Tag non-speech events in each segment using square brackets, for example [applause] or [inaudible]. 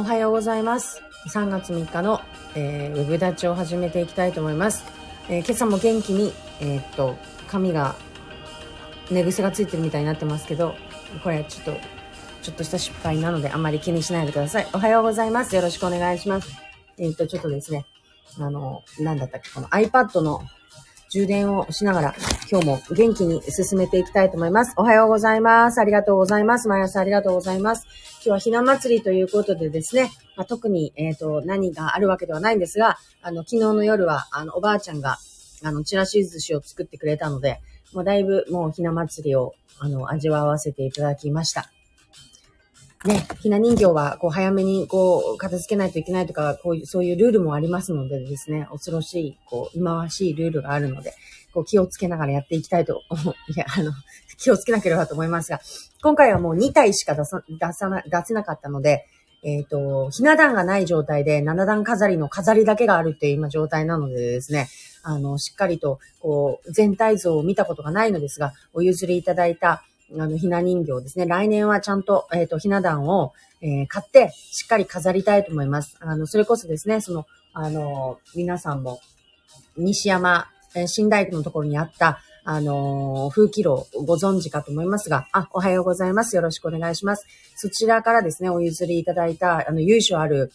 おはようございます。3月3日の、えー、ウェブ立ちを始めていきたいと思います。えー今朝も元気に、えーっと、髪が、寝癖がついてるみたいになってますけど、これはちょっと、ちょっとした失敗なのであんまり気にしないでください。おはようございます。よろしくお願いします。えーっと、ちょっとですね、あの、なんだったっけ、この iPad の充電をしながら、今日も元気に進めていきたいと思います。おはようございます。ありがとうございます。毎朝ありがとうございます。今日はひな祭りということでですね、まあ、特に、えっ、と、何があるわけではないんですが、あの、昨日の夜は、あの、おばあちゃんが、あの、ちらし寿司を作ってくれたので、もうだいぶもうひな祭りを、あの、味わわせていただきました。ね、ひな人形は、こう、早めに、こう、片付けないといけないとか、こういう、そういうルールもありますのでですね、恐ろしい、こう、忌まわしいルールがあるので、こう、気をつけながらやっていきたいと思う、[laughs] いや、あの、気をつけなければと思いますが、今回はもう2体しか出さ、出さな、出せなかったので、えっ、と、ひな壇がない状態で、7段飾りの飾りだけがあるっていう今状態なのでですね、あの、しっかりと、こう、全体像を見たことがないのですが、お譲りいただいた、あの、ひな人形ですね。来年はちゃんと、えっ、と、ひな壇を、えー買って、しっかり飾りたいと思います。あの、それこそですね、その、あの、皆さんも、西山、えー新大工のところにあった、あのー風紀炉ご存知かと思いますが、あ、おはようございます。よろしくお願いします。そちらからですね、お譲りいただいた、あの、由緒ある、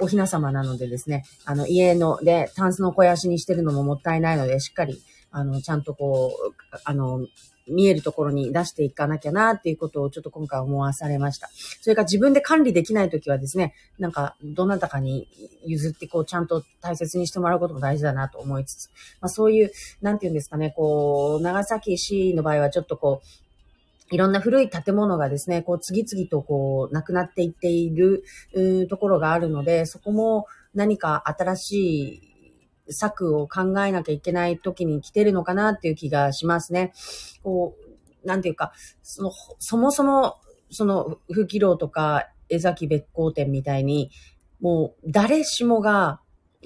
おおひな様なのでですね、あの、家の、で、タンスの肥やしにしてるのももったいないので、しっかり、あの、ちゃんとこう、あの、見えるところに出していかなきゃなっていうことをちょっと今回思わされました。それから自分で管理できないときはですね、なんか、どなたかに譲って、こう、ちゃんと大切にしてもらうことも大事だなと思いつつ、まあそういう、なんていうんですかね、こう、長崎市の場合はちょっとこう、いろんな古い建物がですね、こう次々とこう、なくなっていっているところがあるので、そこも何か新しい策を考えなきゃいけない時に来てるのかなっていう気がしますね。こう、なんていうか、その、そもそも、その、風紀楼とか、江崎別光店みたいに、もう、誰しもが、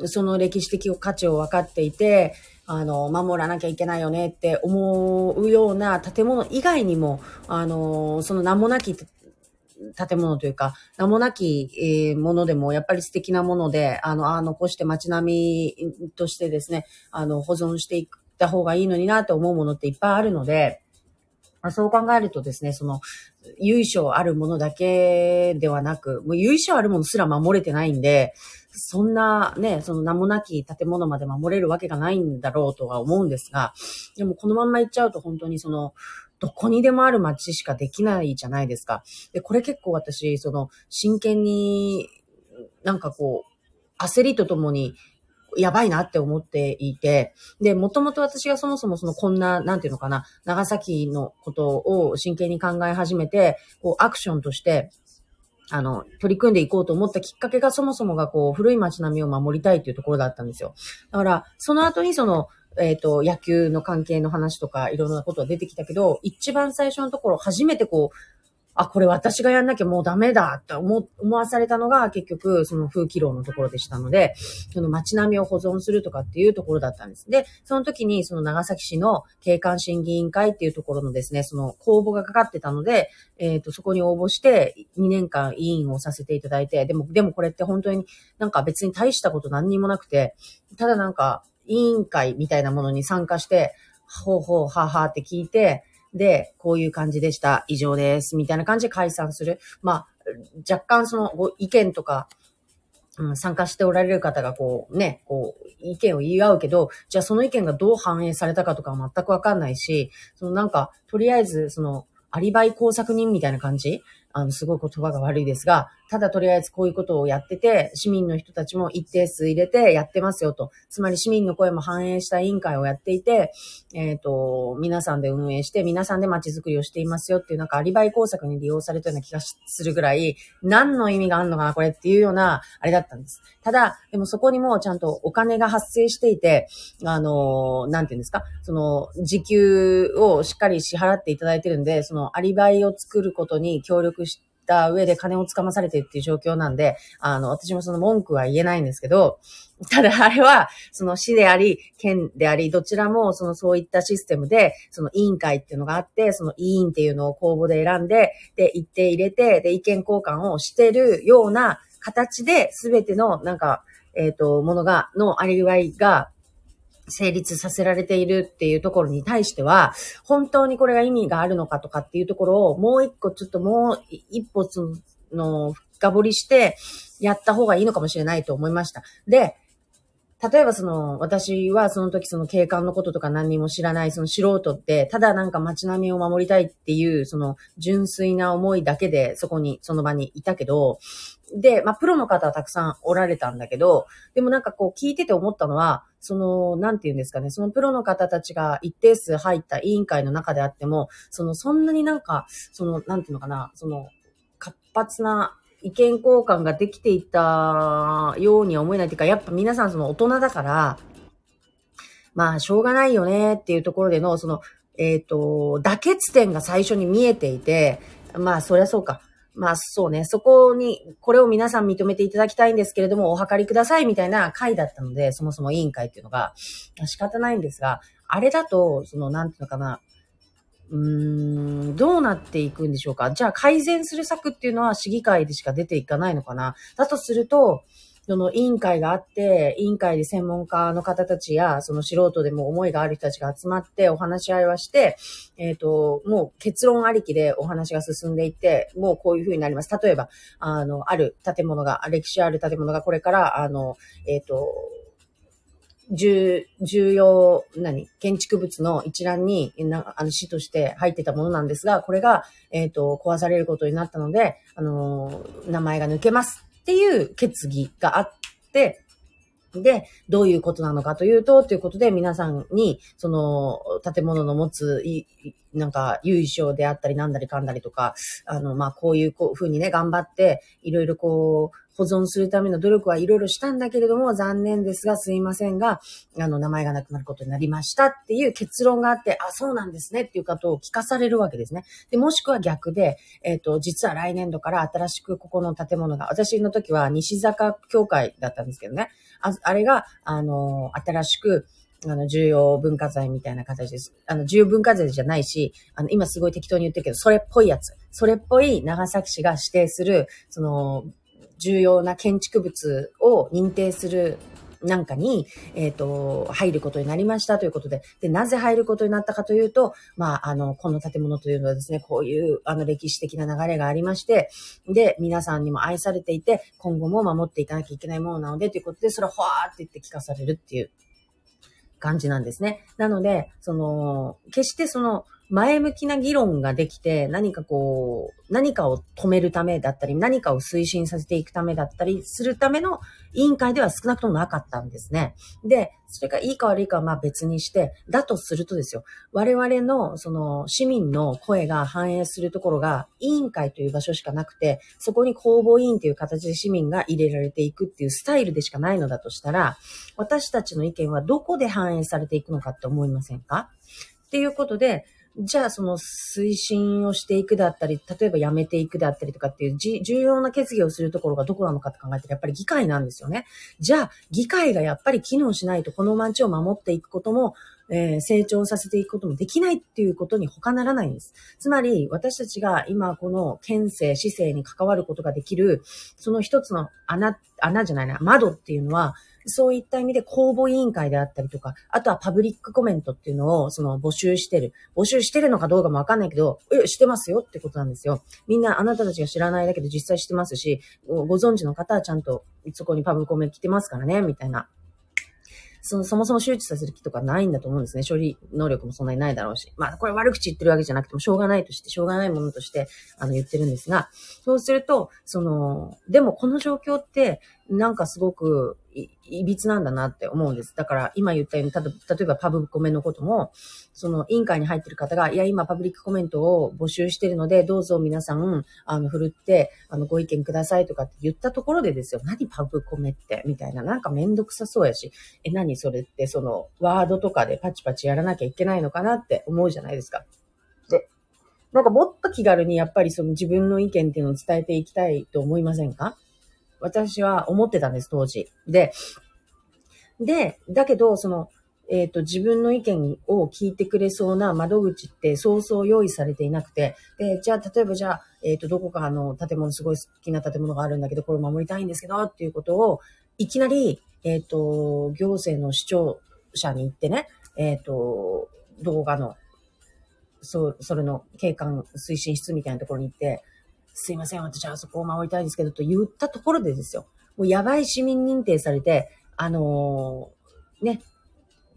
その歴史的価値を分かっていて、あの、守らなきゃいけないよねって思うような建物以外にも、あの、その名もなき建物というか、名もなき、えものでも、やっぱり素敵なもので、あの、あ残して街並みとしてですね、あの、保存していった方がいいのになって思うものっていっぱいあるので、まあそう考えるとですね、その、由緒あるものだけではなく、もう由緒あるものすら守れてないんで、そんなね、その名もなき建物まで守れるわけがないんだろうとは思うんですが、でもこのまんま行っちゃうと本当にその、どこにでもある街しかできないじゃないですか。で、これ結構私、その、真剣に、なんかこう、焦りとともに、やばいなって思っていて、で、もともと私がそもそもそのこんな、なんていうのかな、長崎のことを真剣に考え始めて、こう、アクションとして、あの、取り組んでいこうと思ったきっかけがそもそもがこう、古い街並みを守りたいっていうところだったんですよ。だから、その後にその、えっ、と、野球の関係の話とかいろんなことが出てきたけど、一番最初のところ、初めてこう、あ、これ私がやんなきゃもうダメだって思思わされたのが結局その風紀楼のところでしたので、その街並みを保存するとかっていうところだったんです。で、その時にその長崎市の景観審議委員会っていうところのですね、その公募がかかってたので、えっ、と、そこに応募して2年間委員をさせていただいて、でも、でもこれって本当になんか別に大したこと何にもなくて、ただなんか委員会みたいなものに参加して、ほうほう、ははって聞いて、で、こういう感じでした。以上です。みたいな感じで解散する。まあ、若干そのご意見とか、うん、参加しておられる方がこうね、こう、意見を言い合うけど、じゃあその意見がどう反映されたかとかは全くわかんないし、そのなんか、とりあえず、その、アリバイ工作人みたいな感じ？あの、すごい言葉が悪いですが、ただとりあえずこういうことをやってて、市民の人たちも一定数入れてやってますよと。つまり市民の声も反映した委員会をやっていて、えっ、と、皆さんで運営して、皆さんで街づくりをしていますよっていう、なんかアリバイ工作に利用されたような気がするぐらい、何の意味があるのかな、これっていうような、あれだったんです。ただ、でもそこにもちゃんとお金が発生していて、あの、なんていうんですか、その、時給をしっかり支払っていただいてるんで、そのアリバイを作ることに協力してた上で金をつかまされてっていう状況なんで、あの、私もその文句は言えないんですけど、ただあれは、その市であり、県であり、どちらも、そのそういったシステムで、その委員会っていうのがあって、その委員っていうのを公募で選んで、で、一定入れて、で、意見交換をしてるような形で、すべての、なんか、えっ、ー、と、ものが、のあり具合が、成立させられているっていうところに対しては、本当にこれが意味があるのかとかっていうところを、もう一個ちょっともう一歩の、深掘りしてやった方がいいのかもしれないと思いました。で、例えばその、私はその時その警官のこととか何にも知らないその素人って、ただなんか街並みを守りたいっていう、その純粋な思いだけでそこに、その場にいたけど、で、まあ、プロの方はたくさんおられたんだけど、でもなんかこう聞いてて思ったのは、その、なんて言うんですかね、そのプロの方たちが一定数入った委員会の中であっても、その、そんなになんか、その、なんていうのかな、その、活発な意見交換ができていたようには思えないっていうか、やっぱ皆さんその大人だから、まあ、しょうがないよねっていうところでの、その、えっ、ー、と、妥結点が最初に見えていて、まあ、そりゃそうか。まあそうね、そこに、これを皆さん認めていただきたいんですけれども、お測りくださいみたいな回だったので、そもそも委員会っていうのが、仕方ないんですが、あれだと、その、なんていうのかな、うーん、どうなっていくんでしょうか？じゃあ改善する策っていうのは市議会でしか出ていかないのかな？だとすると、その委員会があって、委員会で専門家の方たちや、その素人でも思いがある人たちが集まってお話し合いはして、えっ、ー、と、もう結論ありきでお話が進んでいって、もうこういう風になります。例えば、あの、ある建物が、歴史ある建物がこれから、あの、えっ、ー、と、重、重要、何？建築物の一覧に、なあの、市として入ってたものなんですが、これが、えっ、ー、と、壊されることになったので、あの、名前が抜けますっていう決議があって、で、どういうことなのかというと、ということで皆さんに、その、建物の持つ、なんか、優勝であったり、なんだりかんだりとか、あの、まあ、こういうこう風にね、頑張って、いろいろこう、保存するための努力はいろいろしたんだけれども、残念ですが、すいませんが、あの、名前がなくなることになりましたっていう結論があって、あ、そうなんですねっていうことを聞かされるわけですね。で、もしくは逆で、えっ、ー、と、実は来年度から新しくここの建物が、私の時は西坂協会だったんですけどね、ああれが、あの、新しく、あの、重要文化財みたいな形です。あの、重要文化財じゃないし、あの、今すごい適当に言ってるけど、それっぽいやつ。それっぽい長崎市が指定する、その、重要な建築物を認定するなんかに、えっ、ー、と、入ることになりましたということで、で、なぜ入ることになったかというと、まあ、あの、この建物というのはですね、こういう、あの、歴史的な流れがありまして、で、皆さんにも愛されていて、今後も守っていかなきゃいけないものなので、ということで、それをほわーって言って聞かされるっていう感じなんですね。なので、その、決してその、前向きな議論ができて、何かこう、何かを止めるためだったり、何かを推進させていくためだったりするための委員会では少なくともなかったんですね。で、それがいいか悪いかはまあ別にして、だとするとですよ、我々のその市民の声が反映するところが委員会という場所しかなくて、そこに公募委員という形で市民が入れられていくっていうスタイルでしかないのだとしたら、私たちの意見はどこで反映されていくのかって思いませんか？っていうことで、じゃあその推進をしていくだったり、例えばやめていくだったりとかっていう重要な決議をするところがどこなのかって考えたらやっぱり議会なんですよね。じゃあ議会がやっぱり機能しないとこの街を守っていくことも、えー、成長させていくこともできないっていうことに他ならないんです。つまり私たちが今この県政、市政に関わることができる、その一つの穴、穴じゃないな、窓っていうのは、そういった意味で公募委員会であったりとか、あとはパブリックコメントっていうのをその募集してる。募集してるのかどうかもわかんないけど、え、してますよってことなんですよ。みんなあなたたちが知らないだけで実際してますし、ご存知の方はちゃんとそこにパブコメ来てますからね、みたいな。その、そもそも周知させる気とかないんだと思うんですね。処理能力もそんなにないだろうし。まあ、これ悪口言ってるわけじゃなくても、しょうがないとして、しょうがないものとして、あの、言ってるんですが、そうすると、その、でもこの状況って、なんかすごく、いいびつなんだなって思うんです。だから今言ったように、た例えばパブコメのことも、その委員会に入ってる方が、いや、今パブリックコメントを募集してるので、どうぞ皆さん、あの、振るって、あの、ご意見くださいとかって言ったところでですよ。何パブコメって、みたいな。なんかめんどくさそうやし、え、何それって、その、ワードとかでパチパチやらなきゃいけないのかなって思うじゃないですか。で、なんかもっと気軽にやっぱりその自分の意見っていうのを伝えていきたいと思いませんか？私は思ってたんです、当時。で、で、だけど、その、えっ、と、自分の意見を聞いてくれそうな窓口ってそうそう用意されていなくて、で、じゃあ、例えばじゃあ、えっ、と、どこかの建物、すごい好きな建物があるんだけど、これ守りたいんですけど、っていうことを、いきなり、えっ、と、行政の市長者に行ってね、えっ、と、動画の、そう、それの景観推進室みたいなところに行って、すいません、私はあそこを守りたいんですけど、と言ったところでですよ。もうやばい市民認定されて、あのー、ね、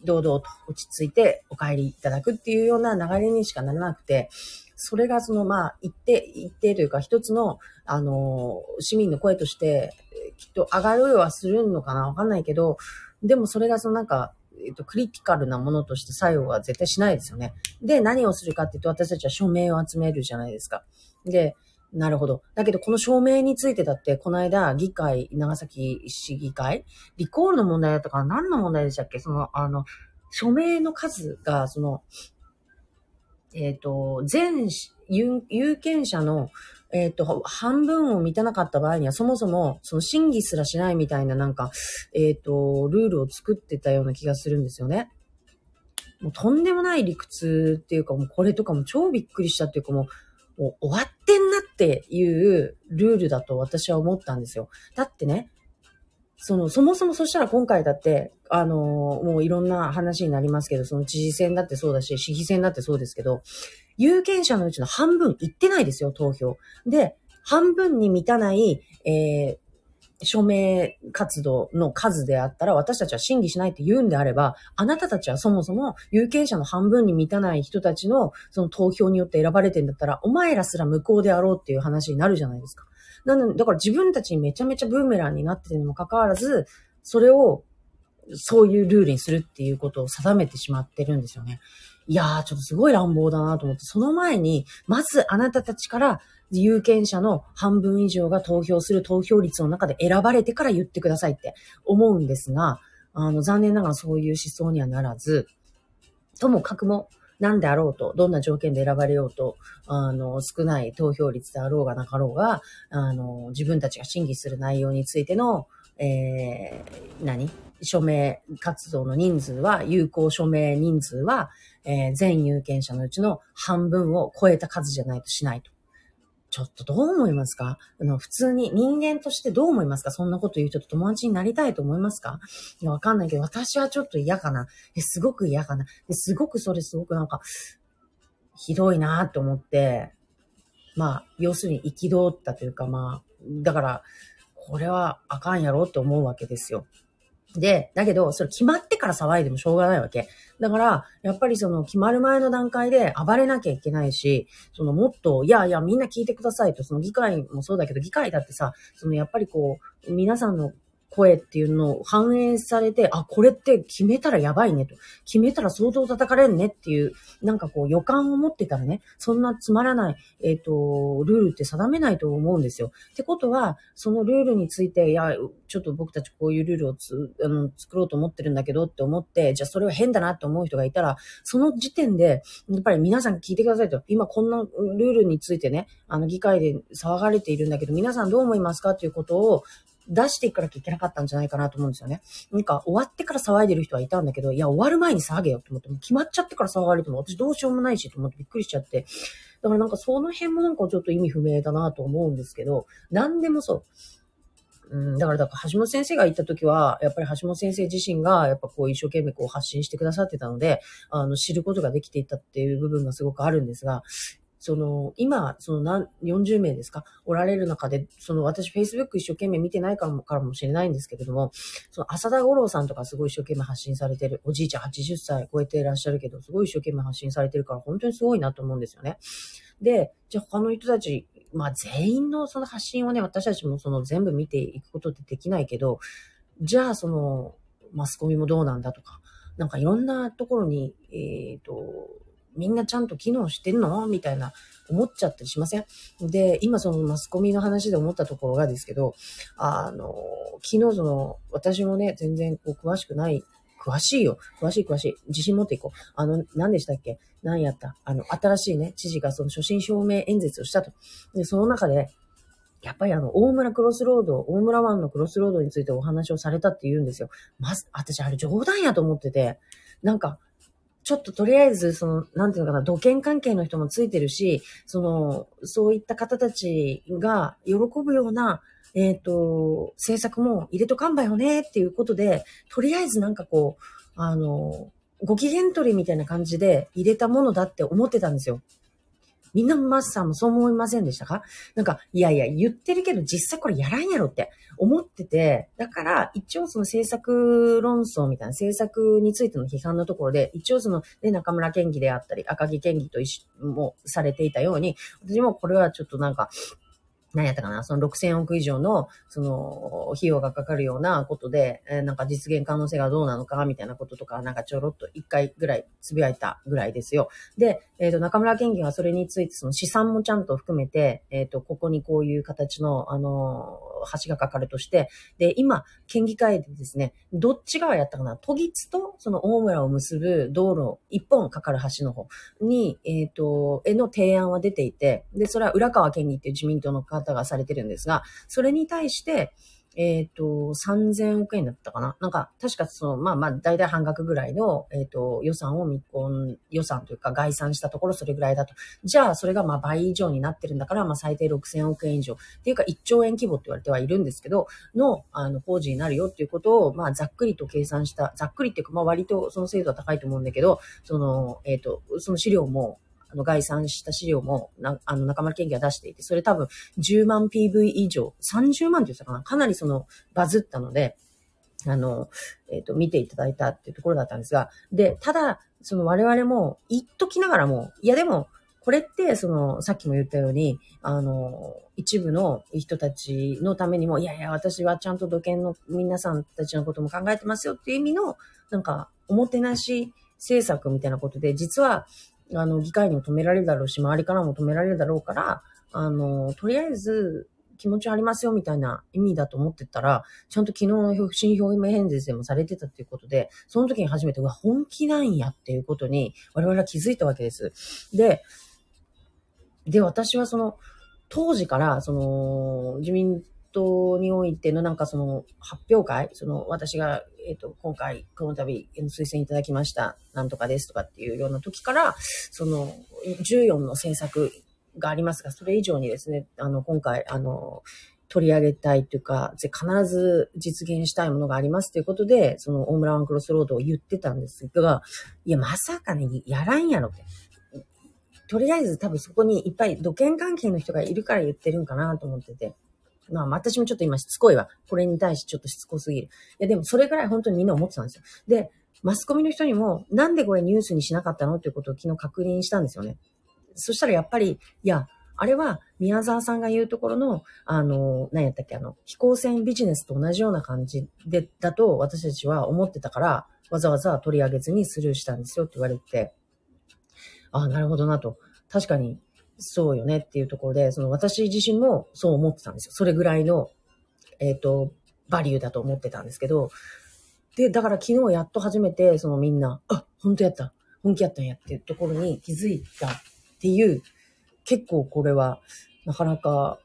堂々と落ち着いてお帰りいただくっていうような流れにしかならなくて、それがその、まあ、一定、一定というか一つの、あのー、市民の声として、きっと上がるはするのかなわかんないけど、でもそれがそのなんか、えっと、クリティカルなものとして作用は絶対しないですよね。で、何をするかっていうと、私たちは署名を集めるじゃないですか。で、なるほど。だけど、この証明についてだって、この間、議会、長崎市議会、リコールの問題だったかな？何の問題でしたっけ？その、あの、署名の数が、その、えっ、ー、と、全有権者の、えっ、ー、と、半分を満たなかった場合には、そもそも、その審議すらしないみたいな、なんか、えっ、ー、と、ルールを作ってたような気がするんですよね。もうとんでもない理屈っていうか、もうこれとかも超びっくりしたっていうか、もう、もう終わってんなっていうルールだと私は思ったんですよ。だってね、その、そもそもそしたら今回だって、あのもういろんな話になりますけど、その知事選だってそうだし、市議選だってそうですけど、有権者のうちの半分行ってないですよ、投票。で、半分に満たない、えー、署名活動の数であったら私たちは審議しないって言うんであれば、あなたたちはそもそも有権者の半分に満たない人たちのその投票によって選ばれてんだったら、お前らすら無効であろうっていう話になるじゃないですか。なので、だから自分たちにめちゃめちゃブーメランになってるにもかかわらず、それをそういうルールにするっていうことを定めてしまってるんですよね。いやー、ちょっとすごい乱暴だなと思って、その前に、まずあなたたちから有権者の半分以上が投票する投票率の中で選ばれてから言ってくださいって思うんですが、あの、残念ながらそういう思想にはならず、ともかくも、何であろうと、どんな条件で選ばれようと、あの、少ない投票率であろうがなかろうが、あの、自分たちが審議する内容についての、えー、何？署名活動の人数は、有効署名人数は、えー、全有権者のうちの半分を超えた数じゃないとしないと。ちょっとどう思いますか？あの普通に人間としてどう思いますか？そんなこと言う人と友達になりたいと思いますか？いや、わかんないけど、私はちょっと嫌かな。え、すごく嫌かな。すごくそれすごくなんか、ひどいなと思って、まあ、要するに憤ったというか、まあ、だから、これはあかんやろって思うわけですよ。で、だけど、それ決まってから騒いでもしょうがないわけ。だから、やっぱりその決まる前の段階で暴れなきゃいけないし、そのもっと、いやいや、みんな聞いてくださいと、その議会もそうだけど、議会だってさ、そのやっぱりこう、皆さんの声っていうのを反映されて、あ、これって決めたらやばいねと。決めたら相当叩かれんねっていう、なんかこう予感を持ってたらね、そんなつまらない、えっ、ー、と、ルールって定めないと思うんですよ。ってことは、そのルールについて、いや、ちょっと僕たちこういうルールをつあの作ろうと思ってるんだけどって思って、じゃあそれは変だなって思う人がいたら、その時点で、やっぱり皆さん聞いてくださいと。今こんなルールについてね、あの議会で騒がれているんだけど、皆さんどう思いますかということを、出していかなきゃいけなかったんじゃないかなと思うんですよね。なんか終わってから騒いでる人はいたんだけど、いや、終わる前に騒げよと思って、も決まっちゃってから騒がれても私どうしようもないしと思ってびっくりしちゃって。だからなんかその辺もなんかちょっと意味不明だなと思うんですけど、何でもそう。うん、だから、だから橋本先生が言った時は、やっぱり橋本先生自身が、やっぱこう一生懸命こう発信してくださってたので、あの、知ることができていたっていう部分がすごくあるんですが、その、今、その何、40名ですか？おられる中で、その私 Facebook 一生懸命見てないからもからもしれないんですけれども、その浅田五郎さんとかすごい一生懸命発信されてる、おじいちゃん80歳超えていらっしゃるけど、すごい一生懸命発信されてるから、本当にすごいなと思うんですよね。で、じゃあ他の人たち、まあ全員のその発信をね、私たちもその全部見ていくことってできないけど、じゃあその、マスコミもどうなんだとか、なんかいろんなところに、えっ、ー、と、みんなちゃんと機能してんの？みたいな思っちゃったりしません？で、今そのマスコミの話で思ったところがですけど、あの、昨日その、私もね、全然こう詳しくない詳しいよ。詳しい詳しい。自信持っていこう。あの、何でしたっけ？何やった？あの、新しいね、知事がその初心表明演説をしたと。で、その中で、やっぱりあの、大村クロスロード、大村湾のクロスロードについてお話をされたって言うんですよ。まず、私あれ冗談やと思ってて、なんか、ちょっととりあえず、その、なんていうのかな、土建関係の人もついてるし、その、そういった方たちが喜ぶような、えっ、ー、と、政策も入れとかんばよねっていうことで、とりあえずなんかこう、あの、ご機嫌取りみたいな感じで入れたものだって思ってたんですよ。みんなマスさんもそう思いませんでしたか？なんか、いやいや、言ってるけど実際これやらんやろって思ってて、だから一応その政策論争みたいな政策についての批判のところで、一応その、ね、中村県議であったり、赤木県議と一緒もされていたように、私もこれはちょっとなんか、何やったかなその6000億以上の、その、費用がかかるようなことで、えー、なんか実現可能性がどうなのか、みたいなこととか、なんかちょろっと一回ぐらいつぶやいたぐらいですよ。で、えっ、ー、と、中村県議はそれについて、その資産もちゃんと含めて、えっ、ー、と、ここにこういう形の、あの橋がかかるとして、で、今、県議会でですね、どっち側やったかな都議津とその大村を結ぶ道路、一本かかる橋の方に、えっ、と、への提案は出ていて、で、それは浦川県議っていう自民党の方がされてるんですが、それに対して、えっ、ー、と、3000億円だったかな？なんか、確かその、まあまあ、大体半額ぐらいの、えっ、ー、と、予算を見込ん、予算というか概算したところそれぐらいだと。じゃあ、それがまあ倍以上になってるんだから、まあ最低6000億円以上。っていうか、1兆円規模って言われてはいるんですけど、の、あの、工事になるよっていうことを、まあ、ざっくりと計算した、ざっくりっていうか、まあ割とその精度は高いと思うんだけど、その、えっ、ー、と、その資料も、あの、概算した資料も、な、あの、中村県議は出していて、それ多分10万 PV 以上、30万って言ってたかな？かなりその、バズったので、あの、えっ、ー、と、見ていただいたっていうところだったんですが、で、ただ、その我々も言っときながらも、いやでも、これって、その、さっきも言ったように、あの、一部の人たちのためにも、いやいや、私はちゃんと土建の皆さんたちのことも考えてますよっていう意味の、なんか、おもてなし政策みたいなことで、実は、あの、議会にも止められるだろうし、周りからも止められるだろうから、あの、とりあえず、気持ちありますよみたいな意味だと思ってたら、ちゃんと昨日の不審表明演説でもされてたっていうことで、その時に初めて、うわ、本気なんやっていうことに我々は気づいたわけです。で、で、私はその、当時から、その、自民党においてのなんかその発表会、その私が、えっ、ー、と、今回この度推薦いただきました、なんとかですとかっていうような時から、その14の政策がありますが、それ以上にですね、あの、今回、あの、取り上げたいというか、必ず実現したいものがありますということで、その大村ワンクロスロードを言ってたんですが、いや、まさかね、やらんやろって。とりあえず多分そこにいっぱい土建関係の人がいるから言ってるんかなと思ってて。まあ、私もちょっと今しつこいわ。これに対してちょっとしつこすぎる。いや、でもそれぐらい本当にみんな思ってたんですよ。で、マスコミの人にも、なんでこれニュースにしなかったのっていうことを昨日確認したんですよね。そしたらやっぱり、いや、あれは宮沢さんが言うところの、あの、何やったっけ、あの、飛行船ビジネスと同じような感じで、だと私たちは思ってたから、わざわざ取り上げずにスルーしたんですよって言われて、ああ、なるほどなと。確かに、そうよねっていうところで、その私自身もそう思ってたんですよ。それぐらいの、えっ、ー、と、バリューだと思ってたんですけど、で、だから昨日やっと初めて、そのみんな、あ、本当やった。本気やったんやっていうところに気づいたっていう、結構これは、なかなか、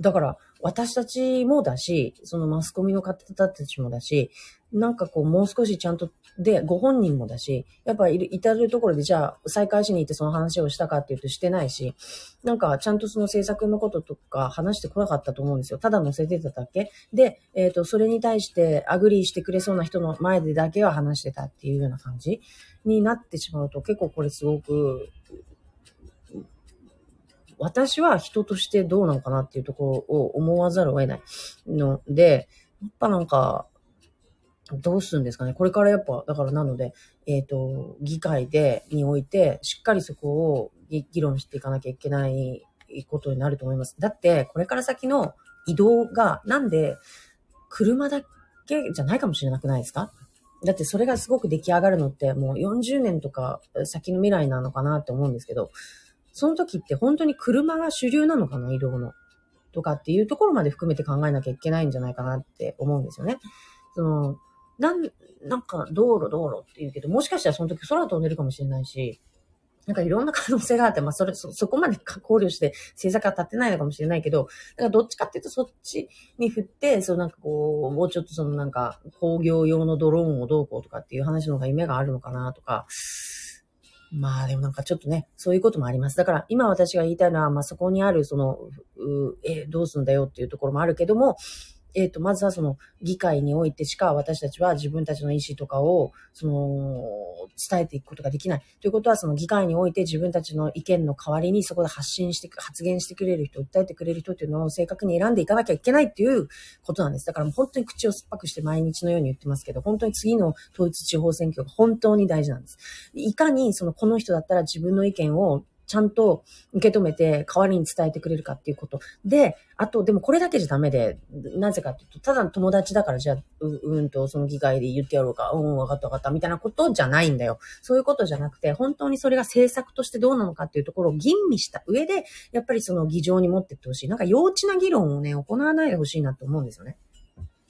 だから私たちもだし、そのマスコミの方たちもだし、なんかこうもう少しちゃんとで、ご本人もだし、やっぱいる、至るところでじゃあ再開しに行ってその話をしたかっていうとしてないし、なんかちゃんとその制作のこととか話してこなかったと思うんですよ。ただ載せてただけ。で、えっ、ー、と、それに対して agree してくれそうな人の前でだけは話してたっていうような感じになってしまうと結構これすごく、私は人としてどうなのかなっていうところを思わざるを得ないので、やっぱなんか、どうするんですかね？これからやっぱ、だからなので、えっ、ー、と、議会で、において、しっかりそこを議論していかなきゃいけないことになると思います。だって、これから先の移動が、なんで、車だけじゃないかもしれなくないですか？だってそれがすごく出来上がるのってもう40年とか先の未来なのかなって思うんですけど、その時って本当に車が主流なのかな？移動の。とかっていうところまで含めて考えなきゃいけないんじゃないかなって思うんですよね。その、なん、なんか道路道路って言うけど、もしかしたらその時空飛んでるかもしれないし、なんかいろんな可能性があって、まあそれ、そ、そこまで考慮して政策は立ってないのかもしれないけど、だからどっちかっていうとそっちに振って、そうなんかこう、もうちょっとそのなんか工業用のドローンをどうこうとかっていう話の方が夢があるのかなとか、まあでもなんかちょっとね、そういうこともあります。だから今私が言いたいのは、まあそこにあるその、うえ、どうすんだよっていうところもあるけども、えっ、ー、と、まずはその議会においてしか私たちは自分たちの意思とかを、その、伝えていくことができない。ということは、その議会において自分たちの意見の代わりにそこで発信して、発言してくれる人、訴えてくれる人っていうのを正確に選んでいかなきゃいけないっていうことなんです。だからもう本当に口を酸っぱくして毎日のように言ってますけど、本当に次の統一地方選挙が本当に大事なんです。いかにそのこの人だったら自分の意見をちゃんと受け止めて代わりに伝えてくれるかっていうこと。で、あと、でもこれだけじゃダメで、なぜかっていうと、ただの友達だからじゃあ、う、うんと、その議会で言ってやろうか、うん、わかったわかった、みたいなことじゃないんだよ。そういうことじゃなくて、本当にそれが政策としてどうなのかっていうところを吟味した上で、やっぱりその議場に持ってってほしい。なんか幼稚な議論をね、行わないでほしいなと思うんですよね。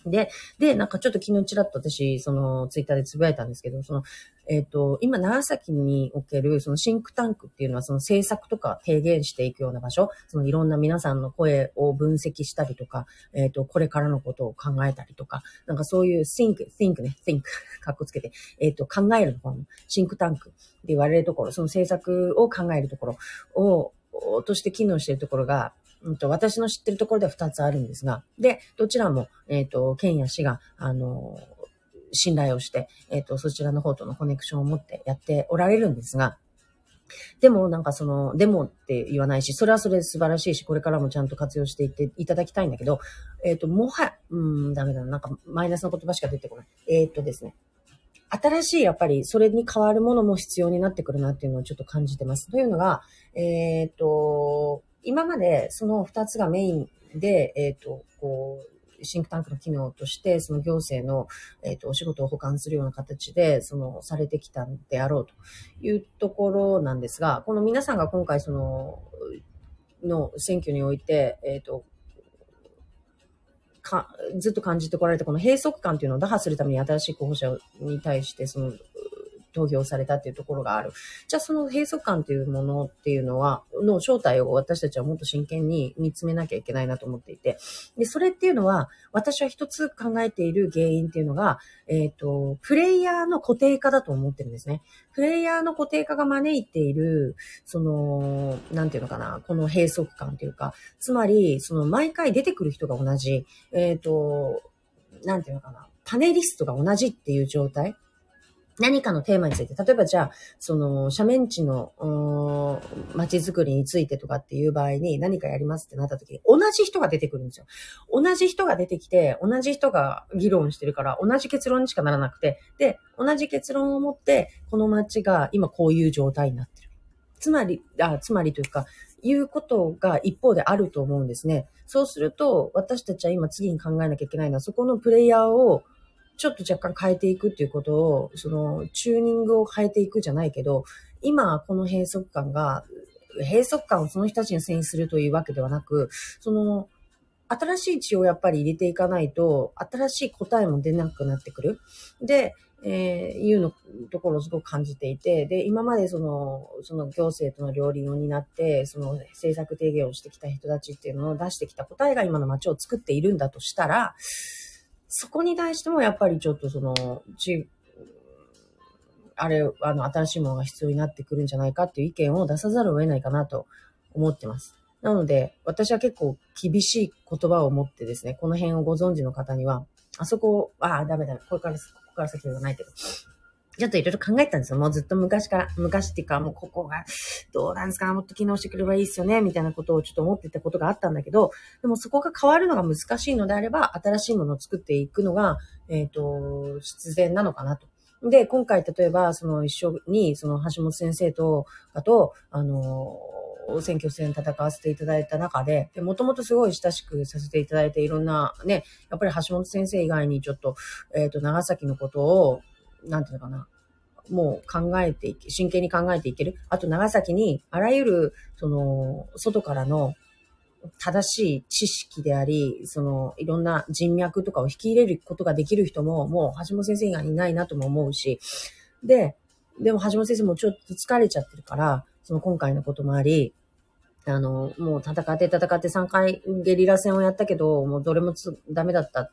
で、で、なんかちょっと昨日ちらっと私、そのツイッターでつぶやいたんですけど、その、えっ、ー、と、今長崎におけるそのシンクタンクっていうのはその政策とか提言していくような場所、そのいろんな皆さんの声を分析したりとか、えっ、ー、と、これからのことを考えたりとか、なんかそういう think, think ね、think [laughs] かっこつけて、えっ、ー、と、考える方のシンクタンクって言われるところ、その政策を考えるところを、として機能しているところが、うんと、私の知ってるところでは2つあるんですが、で、どちらも、えっ、ー、と、県や市が、あの、信頼をして、えっ、ー、と、そちらの方とのコネクションを持ってやっておられるんですが、でも、なんかその、でもって言わないし、それはそれで素晴らしいし、これからもちゃんと活用していっていただきたいんだけど、えっ、ー、と、もはや、うん、ダメだな。なんかマイナスの言葉しか出てこない。えっ、ー、とですね。新しい、やっぱり、それに変わるものも必要になってくるなっていうのをちょっと感じてます。というのが、えっ、ー、と、今までその二つがメインで、えっ、ー、と、こう、シンクタンクの機能として、その行政の、えっ、ー、と、お仕事を保管するような形で、その、されてきたんであろうというところなんですが、この皆さんが今回その、の選挙において、えっ、ー、と、か、ずっと感じてこられたこの閉塞感っていうのを打破するために新しい候補者に対して、その、投票されたっていうところがある。じゃあその閉塞感っていうものっていうのは、の正体を私たちはもっと真剣に見つめなきゃいけないなと思っていて。で、それっていうのは、私は一つ考えている原因っていうのが、えっ、ー、と、プレイヤーの固定化だと思ってるんですね。プレイヤーの固定化が招いている、その、なんていうのかな、この閉塞感というか、つまり、その毎回出てくる人が同じ、えっ、ー、と、なんていうのかな、パネリストが同じっていう状態。何かのテーマについて、例えばじゃあ、その、斜面地の、街づくりについてとかっていう場合に何かやりますってなった時に、同じ人が出てくるんですよ。同じ人が出てきて、同じ人が議論してるから、同じ結論にしかならなくて、で、同じ結論を持って、この街が今こういう状態になってる。つまり、あ、つまりというか、いうことが一方であると思うんですね。そうすると、私たちは今次に考えなきゃいけないのは、そこのプレイヤーをちょっと若干変えていくっていうことを、その、チューニングを変えていくじゃないけど、今、この閉塞感が、閉塞感をその人たちに遷移するというわけではなく、その、新しい血をやっぱり入れていかないと、新しい答えも出なくなってくる。で、えー、いうのところをすごく感じていて、で、今までその、その行政との両輪を担って、その政策提言をしてきた人たちっていうのを出してきた答えが今の街を作っているんだとしたら、そこに対してもやっぱりちょっとその、ち、あれ、あの、新しいものが必要になってくるんじゃないかっていう意見を出さざるを得ないかなと思ってます。なので、私は結構厳しい言葉を持ってですね、この辺をご存知の方には、あそこ、ああ、ダメだ、これから、ここから先はないけど、ちょっといろいろ考えたんですよ。もうずっと昔から、昔っていうか、もうここが、どうなんですかもっと機能してくればいいですよねみたいなことをちょっと思ってたことがあったんだけど、でもそこが変わるのが難しいのであれば、新しいものを作っていくのが、えっ、ー、と、必然なのかなと。で、今回例えば、その一緒に、その橋本先生と、あと、あの、選挙戦戦わせていただいた中で、もともとすごい親しくさせていただいていろんなね、やっぱり橋本先生以外にちょっと、えっ、ー、と、長崎のことを、なんていうのかな、もう考えていけ、真剣に考えていける。あと長崎にあらゆる、その、外からの、正しい知識であり、その、いろんな人脈とかを引き入れることができる人も、もう、橋本先生がいないなとも思うし、で、でも橋本先生もちょっと疲れちゃってるから、その今回のこともあり、あの、もう戦って戦って3回ゲリラ戦をやったけど、もうどれもつダメだったっ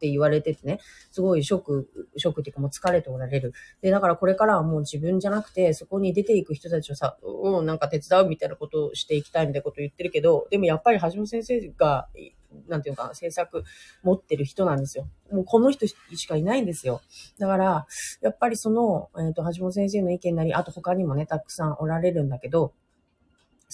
て言われててね、すごいショック、ショックっていうかもう疲れておられる。で、だからこれからはもう自分じゃなくて、そこに出ていく人たちをさ、うん、なんか手伝うみたいなことをしていきたいみたいなことを言ってるけど、でもやっぱり橋本先生が、なんていうか、制作持ってる人なんですよ。もうこの人しかいないんですよ。だから、やっぱりその、えっ、ー、と、橋本先生の意見なり、あと他にもね、たくさんおられるんだけど、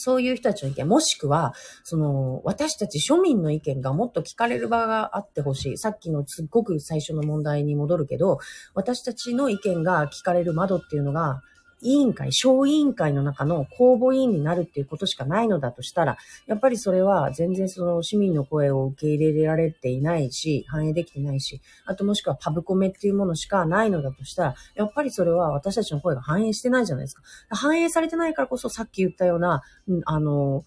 そういう人たちの意見、もしくは、その、私たち庶民の意見がもっと聞かれる場があってほしい。さっきのすっごく最初の問題に戻るけど、私たちの意見が聞かれる窓っていうのが、委員会、小委員会の中の公募委員になるっていうことしかないのだとしたら、やっぱりそれは全然その市民の声を受け入れられていないし、反映できてないし、あともしくはパブコメっていうものしかないのだとしたら、やっぱりそれは私たちの声が反映してないじゃないですか。反映されてないからこそさっき言ったような、あの、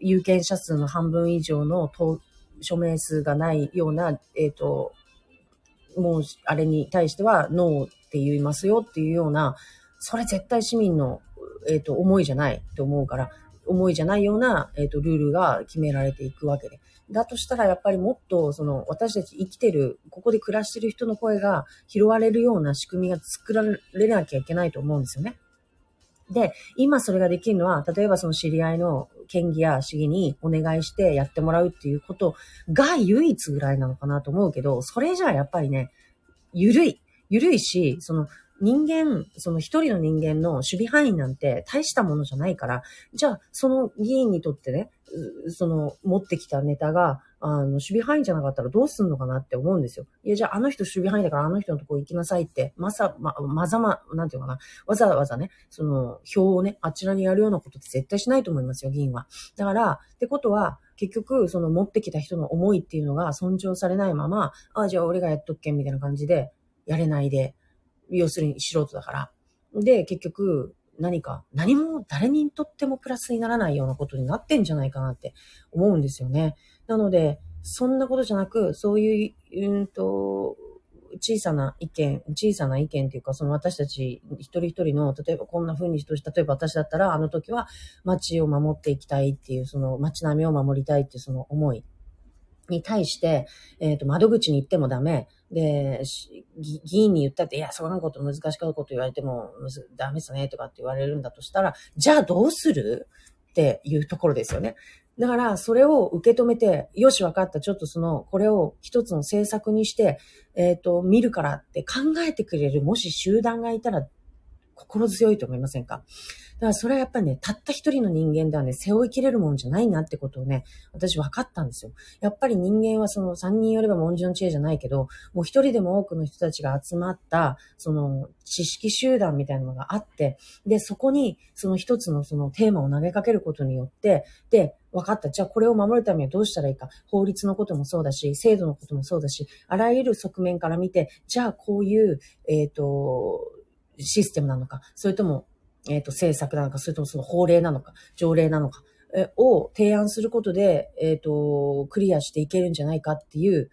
有権者数の半分以上の署名数がないような、えっ、ー、と、もう、あれに対してはノーって言いますよっていうような、それ絶対市民の、えっ、ー、と、思いじゃないと思うから、思いじゃないような、えっ、ー、と、ルールが決められていくわけで。だとしたら、やっぱりもっと、その、私たち生きてる、ここで暮らしてる人の声が拾われるような仕組みが作られなきゃいけないと思うんですよね。で、今それができるのは、例えばその知り合いの県議や市議にお願いしてやってもらうっていうことが唯一ぐらいなのかなと思うけど、それじゃあやっぱりね、ゆるい。ゆるいし、その、人間、その一人の人間の守備範囲なんて大したものじゃないから、じゃあ、その議員にとってね、その持ってきたネタが、あの、守備範囲じゃなかったらどうすんのかなって思うんですよ。いや、じゃああの人守備範囲だからあの人のとこ行きなさいって、まさ、ま、まざま、なんていうかな、わざわざね、その、票をね、あちらにやるようなことって絶対しないと思いますよ、議員は。だから、ってことは、結局、その持ってきた人の思いっていうのが尊重されないまま、ああ、じゃあ俺がやっとっけみたいな感じで、やれないで、要するに素人だから。で、結局、何か、何も誰にとってもプラスにならないようなことになってんじゃないかなって思うんですよね。なので、そんなことじゃなく、そういう、うんと、小さな意見、小さな意見っていうか、その私たち一人一人の、例えばこんな風にして例えば私だったら、あの時は街を守っていきたいっていう、その街並みを守りたいっていうその思いに対して、えっ、ー、と、窓口に行ってもダメ。で、議員に言ったって、いや、そんなこと難しかったこと言われても、ダメですね、とかって言われるんだとしたら、じゃあどうする？っていうところですよね。だから、それを受け止めて、よし、わかった。ちょっとその、これを一つの政策にして、えっ、ー、と、見るからって考えてくれる、もし集団がいたら、心強いと思いませんか？だからそれはやっぱりね、たった一人の人間ではね、背負いきれるもんじゃないなってことをね、私分かったんですよ。やっぱり人間はその三人よれば文字の知恵じゃないけど、もう一人でも多くの人たちが集まった、その知識集団みたいなのがあって、で、そこにその一つのそのテーマを投げかけることによって、で、分かった。じゃあこれを守るためにはどうしたらいいか。法律のこともそうだし、制度のこともそうだし、あらゆる側面から見て、じゃあこういう、えっ、ー、と、システムなのか、それともえっ、ー、と、政策なのか、それともその法令なのか、条例なのか、えを提案することで、えっ、ー、と、クリアしていけるんじゃないかっていう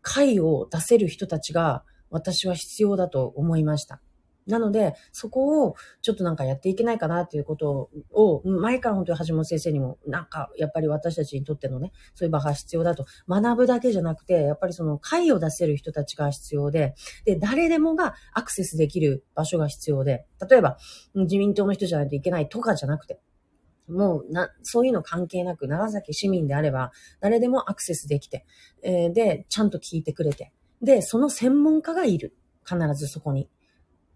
会を出せる人たちが私は必要だと思いました。なので、そこをちょっとなんかやっていけないかなっていうことを、前から本当に橋本先生にも、なんかやっぱり私たちにとってのね、そういう場が必要だと。学ぶだけじゃなくて、やっぱりその会を出せる人たちが必要で、で、誰でもがアクセスできる場所が必要で、例えば自民党の人じゃないといけないとかじゃなくて、もうな、そういうの関係なく、長崎市民であれば、誰でもアクセスできて、えー、で、ちゃんと聞いてくれて、で、その専門家がいる。必ずそこに。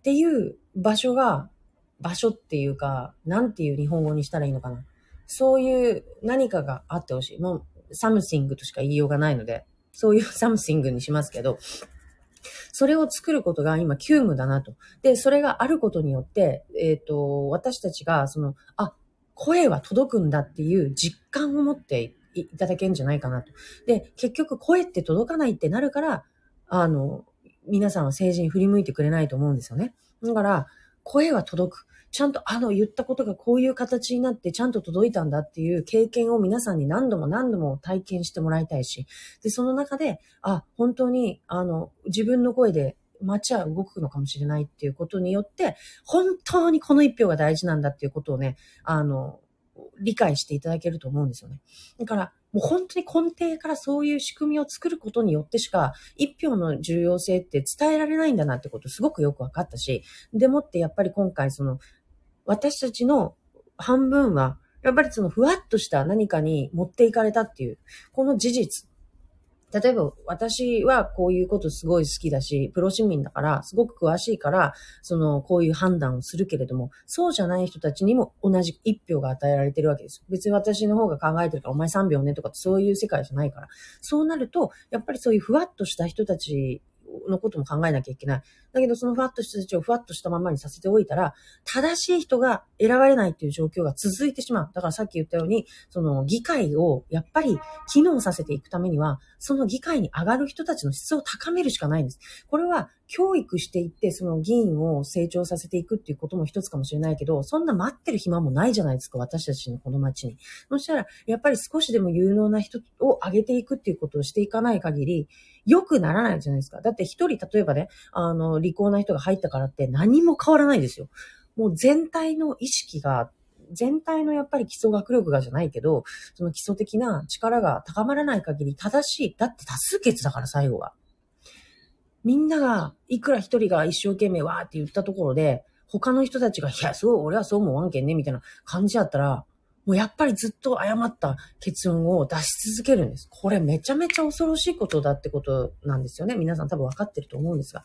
っていう場所が、場所っていうか、なんていう日本語にしたらいいのかな。そういう何かがあってほしい。もう、 something としか言いようがないので、そういう something にしますけど、それを作ることが今急務だなと。で、それがあることによって、えっ、ー、と、私たちが、その、あ、声は届くんだっていう実感を持っていただけるんじゃないかなと。で、結局声って届かないってなるから、あの、皆さんは政治に振り向いてくれないと思うんですよね。だから、声は届く。ちゃんとあの言ったことがこういう形になってちゃんと届いたんだっていう経験を皆さんに何度も何度も体験してもらいたいし、で、その中で、あ、本当に、あの、自分の声で街は動くのかもしれないっていうことによって、本当にこの一票が大事なんだっていうことをね、あの、理解していただけると思うんですよね。だから、もう本当に根底からそういう仕組みを作ることによってしか、一票の重要性って伝えられないんだなってことすごくよく分かったし、でもってやっぱり今回その、私たちの半分は、やっぱりそのふわっとした何かに持っていかれたっていう、この事実。例えば私はこういうことすごい好きだし、プロ市民だから、すごく詳しいから、その、こういう判断をするけれども、そうじゃない人たちにも同じ一票が与えられてるわけです。別に私の方が考えてるから、お前3秒ねとかそういう世界じゃないから。そうなると、やっぱりそういうふわっとした人たちのことも考えなきゃいけない。だけど、そのふわっとした人たちをふわっとしたままにさせておいたら、正しい人が選ばれないっていう状況が続いてしまう。だからさっき言ったように、その議会をやっぱり機能させていくためには、その議会に上がる人たちの質を高めるしかないんです。これは教育していって、その議員を成長させていくっていうことも一つかもしれないけど、そんな待ってる暇もないじゃないですか、私たちのこの街に。そしたら、やっぱり少しでも有能な人を上げていくっていうことをしていかない限り、良くならないじゃないですか。だって一人、例えばね、あの、利口な人が入ったからって何も変わらないですよ。もう全体の意識が全体のやっぱり基礎学力がじゃないけど、その基礎的な力が高まらない限り正しい。だって多数決だから最後は。みんなが、いくら一人が一生懸命わーって言ったところで、他の人たちが、いや、そう、俺はそう思わんけんね、みたいな感じだったら、もうやっぱりずっと誤った結論を出し続けるんです。これめちゃめちゃ恐ろしいことだってことなんですよね。皆さん多分分かってると思うんですが。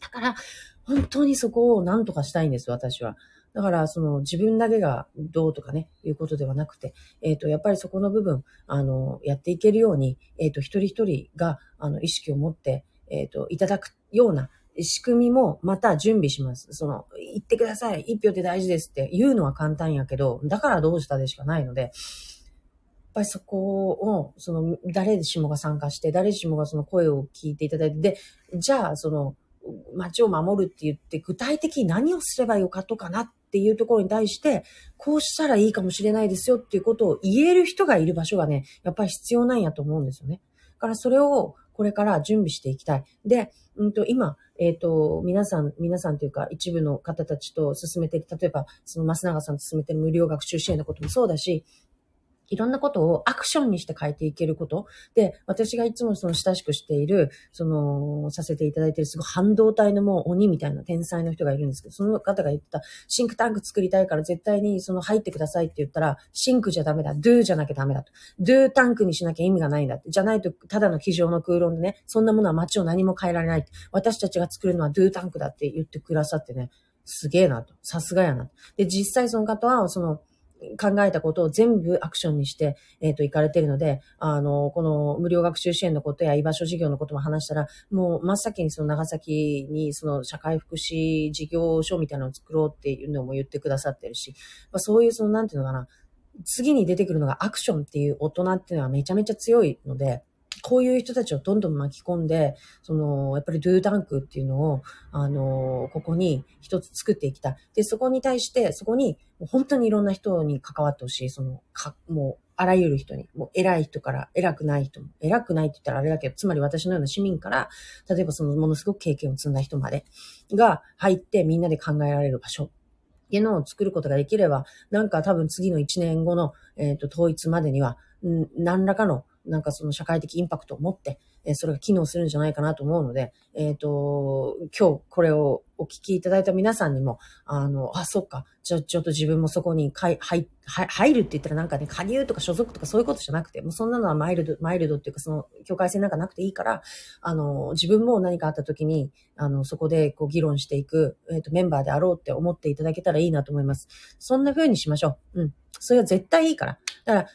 だから、本当にそこを何とかしたいんです、私は。だから、その自分だけがどうとかね、いうことではなくて、えっ、ー、と、やっぱりそこの部分、あの、やっていけるように、えっ、ー、と、一人一人が、あの、意識を持って、えっ、ー、と、いただくような、仕組みもまた準備します。その、言ってください。一票って大事ですって言うのは簡単やけど、だからどうしたでしかないので、やっぱりそこを、その、誰しもが参加して、誰しもがその声を聞いていただいて、で、じゃあ、その、街を守るって言って、具体的に何をすればよかとかなっていうところに対して、こうしたらいいかもしれないですよっていうことを言える人がいる場所がね、やっぱり必要なんやと思うんですよね。だからそれをこれから準備していきたい。で、うんと、今、えっ、ー、と、皆さん、皆さんというか、一部の方たちと進めている、例えば、その増永さんと進めている無料学習支援のこともそうだし、いろんなことをアクションにして変えていけること。で、私がいつもその親しくしている、その、させていただいているすごい半導体のもう鬼みたいな天才の人がいるんですけど、その方が言ってたシンクタンク作りたいから絶対にその入ってくださいって言ったら、シンクじゃダメだ、ドゥじゃなきゃダメだと。ドゥタンクにしなきゃ意味がないんだって。じゃないと、ただの机上の空論でね、そんなものは街を何も変えられない。私たちが作るのはドゥタンクだって言ってくださってね、すげえなと。さすがやなと。で、実際その方は、その、考えたことを全部アクションにして、えっ、ー、と、行かれてるので、あの、この無料学習支援のことや居場所事業のことも話したら、もう真っ先にその長崎にその社会福祉事業所みたいなのを作ろうっていうのも言ってくださってるし、まあ、そういうその、なんていうのかな、次に出てくるのがアクションっていう大人っていうのはめちゃめちゃ強いので、こういう人たちをどんどん巻き込んで、その、やっぱりドゥータンクっていうのを、あの、ここに一つ作っていきたい。で、そこに対して、そこに、本当にいろんな人に関わってほしい。その、か、もう、あらゆる人に、もう偉い人から偉くない人も、偉くないって言ったらあれだけど、つまり私のような市民から、例えばそのものすごく経験を積んだ人までが入ってみんなで考えられる場所っていうのを作ることができれば、なんか多分次の1年後の、えっ、ー、と、統一までには、ん何らかのなんかその社会的インパクトを持って、えそれが機能するんじゃないかなと思うので、えっ、ー、と、今日これをお聞きいただいた皆さんにも、あの、あ、そっか、ちょ、ちょっと自分もそこにかい、入、入るって言ったらなんかね、加入とか所属とかそういうことじゃなくて、もうそんなのはマイルド、マイルドっていうかその境界線なんかなくていいから、あの、自分も何かあった時に、あの、そこでこう議論していく、えっ、ー、と、メンバーであろうって思っていただけたらいいなと思います。そんな風にしましょう。うん。それは絶対いいから。だから、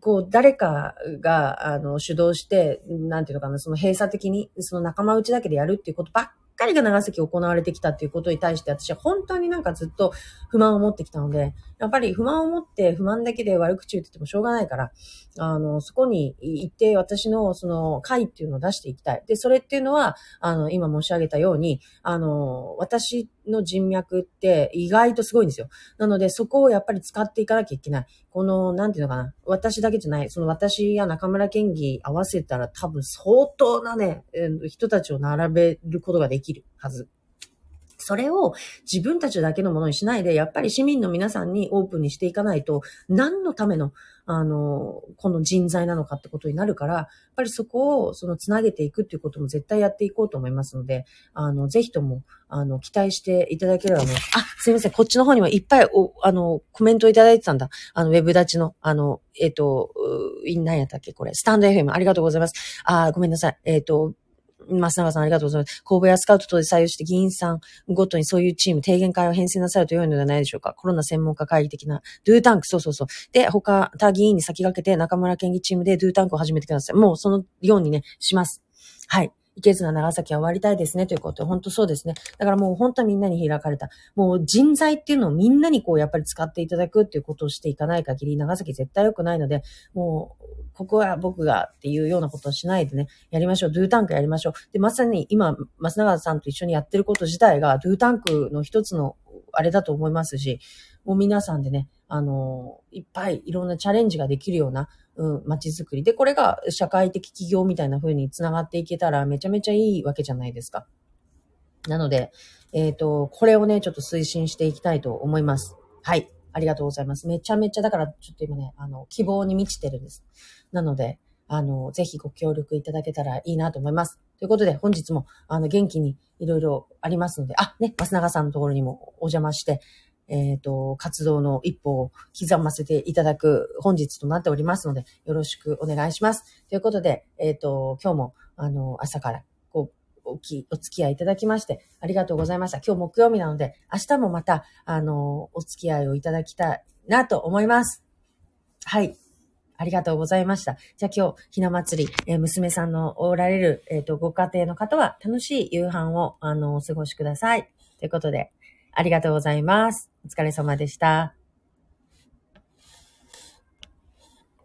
こう、誰かが、あの、主導して、なんていうのかな、その閉鎖的に、その仲間内だけでやるっていうことばっかりが長崎行われてきたっていうことに対して私は本当になんかずっと不満を持ってきたので、やっぱり不満を持って不満だけで悪口言っててもしょうがないから、あの、そこに行って私のその会っていうのを出していきたい。で、それっていうのは、あの、今申し上げたように、あの、私の人脈って意外とすごいんですよ。なので、そこをやっぱり使っていかなきゃいけない。この、なんていうのかな。私だけじゃない。その私や中村県議合わせたら多分相当なね、人たちを並べることができるはず。それを自分たちだけのものにしないで、やっぱり市民の皆さんにオープンにしていかないと、何のための、あの、この人材なのかってことになるから、やっぱりそこを、その、つなげていくっていうことも絶対やっていこうと思いますので、あの、ぜひとも、あの、期待していただければね、あ、すいません、こっちの方にもいっぱい、お、あの、コメントいただいてたんだ。あの、ウェブ立ちの、あの、えっ、ー、と、何やったっけこれ、スタンド FM、ありがとうございます。あ、ごめんなさい。えっ、ー、と、松永さんありがとうございます。神戸やスカウト等で採用して議員さんごとにそういうチーム、提言会を編成なさると良いのではないでしょうか。コロナ専門家会議的な、ドゥータンク、そうそうそう。で、他、他議員に先駆けて中村県議チームでドゥータンクを始めてください。もうそのようにね、します。はい。いけずな長崎は終わりたいですねということで、本当そうですね。だからもう本当にみんなに開かれた。もう人材っていうのをみんなにこうやっぱり使っていただくっていうことをしていかない限り、長崎絶対良くないので、もう、ここは僕がっていうようなことをしないでね、やりましょう。ドゥータンクやりましょう。で、まさに今、増永さんと一緒にやってること自体が、ドゥータンクの一つのあれだと思いますし、もう皆さんでね、あの、いっぱいいろんなチャレンジができるような、うん、街づくり。で、これが社会的企業みたいな風に繋がっていけたらめちゃめちゃいいわけじゃないですか。なので、えっ、ー、と、これをね、ちょっと推進していきたいと思います。はい。ありがとうございます。めちゃめちゃ、だからちょっと今ね、あの、希望に満ちてるんです。なので、あの、ぜひご協力いただけたらいいなと思います。ということで、本日も、あの、元気にいろいろありますので、あ、ね、増永さんのところにもお邪魔して、えっ、ー、と、活動の一歩を刻ませていただく本日となっておりますので、よろしくお願いします。ということで、えっ、ー、と、今日も、あの、朝から、こう、おき、お付き合いいただきまして、ありがとうございました。今日木曜日なので、明日もまた、あの、お付き合いをいただきたいなと思います。はい。ありがとうございました。じゃあ今日、ひな祭り、えー、娘さんのおられる、えっ、ー、と、ご家庭の方は楽しい夕飯を、あの、お過ごしください。ということで、ありがとうございます。お疲れ様でした。